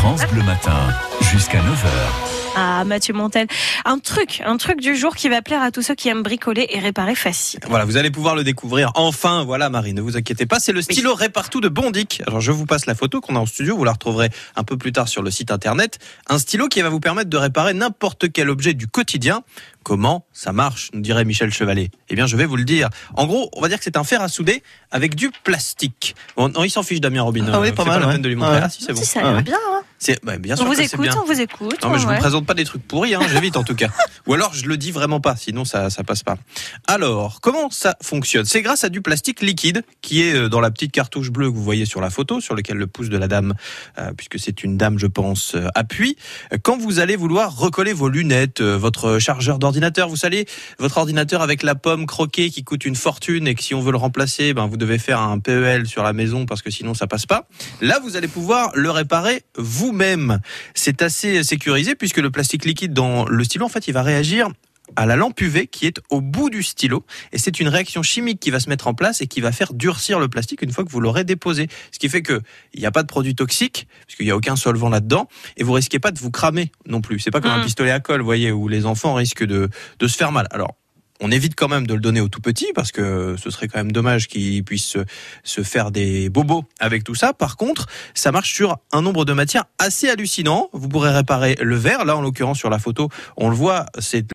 France Bleu Matin, jusqu'à 9h. Ah, Mathieu Montel. Un truc, un truc du jour qui va plaire à tous ceux qui aiment bricoler et réparer facile. Voilà, vous allez pouvoir le découvrir enfin. Voilà, Marie, ne vous inquiétez pas. C'est le stylo Répartout de Bondic. Alors, je vous passe la photo qu'on a en studio. Vous la retrouverez un peu plus tard sur le site internet. Un stylo qui va vous permettre de réparer n'importe quel objet du quotidien. Comment ça marche, nous dirait Michel Chevalet Eh bien, je vais vous le dire. En gros, on va dire que c'est un fer à souder avec du plastique. Bon, non, il s'en fiche, Damien Robin. Ah oui, Euh, pas c'est mal, la ouais. peine de lui montrer. Ouais. Ah, si, c'est bon. Si, ça a Ah l'air bien. hein. Bah, bien sûr On vous écoute, bien. on vous écoute. Non, mais je ouais. vous présente pas des trucs pourris, hein, j'évite en tout cas. Ou alors je le dis vraiment pas, sinon ça ça passe pas. Alors, comment ça fonctionne? C'est grâce à du plastique liquide qui est euh, dans la petite cartouche bleue que vous voyez sur la photo, sur lequel le pouce de la dame, euh, puisque c'est une dame, je pense, euh, appuie. Quand vous allez vouloir recoller vos lunettes, euh, votre chargeur d'ordinateur, vous savez, votre ordinateur avec la pomme croquée qui coûte une fortune et que si on veut le remplacer, ben vous devez faire un PEL sur la maison parce que sinon ça passe pas. Là, vous allez pouvoir le réparer vous-même. C'est assez sécurisé puisque le plastique liquide dans le stylo, en fait, il va réagir à la lampe UV qui est au bout du stylo et c'est une réaction chimique qui va se mettre en place et qui va faire durcir le plastique une fois que vous l'aurez déposé. Ce qui fait que il n'y a pas de produit toxique puisqu'il n'y a aucun solvant là-dedans et vous risquez pas de vous cramer non plus. C'est pas comme un Mm. pistolet à colle, vous voyez, où les enfants risquent de, de se faire mal. Alors on évite quand même de le donner aux tout petits parce que ce serait quand même dommage qu'ils puissent se, se faire des bobos avec tout ça. Par contre, ça marche sur un nombre de matières assez hallucinant. Vous pourrez réparer le verre. Là, en l'occurrence, sur la photo, on le voit, c'est